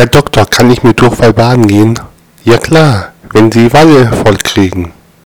Herr Doktor, kann ich mit Durchfall baden gehen? Ja klar, wenn Sie Walle voll kriegen.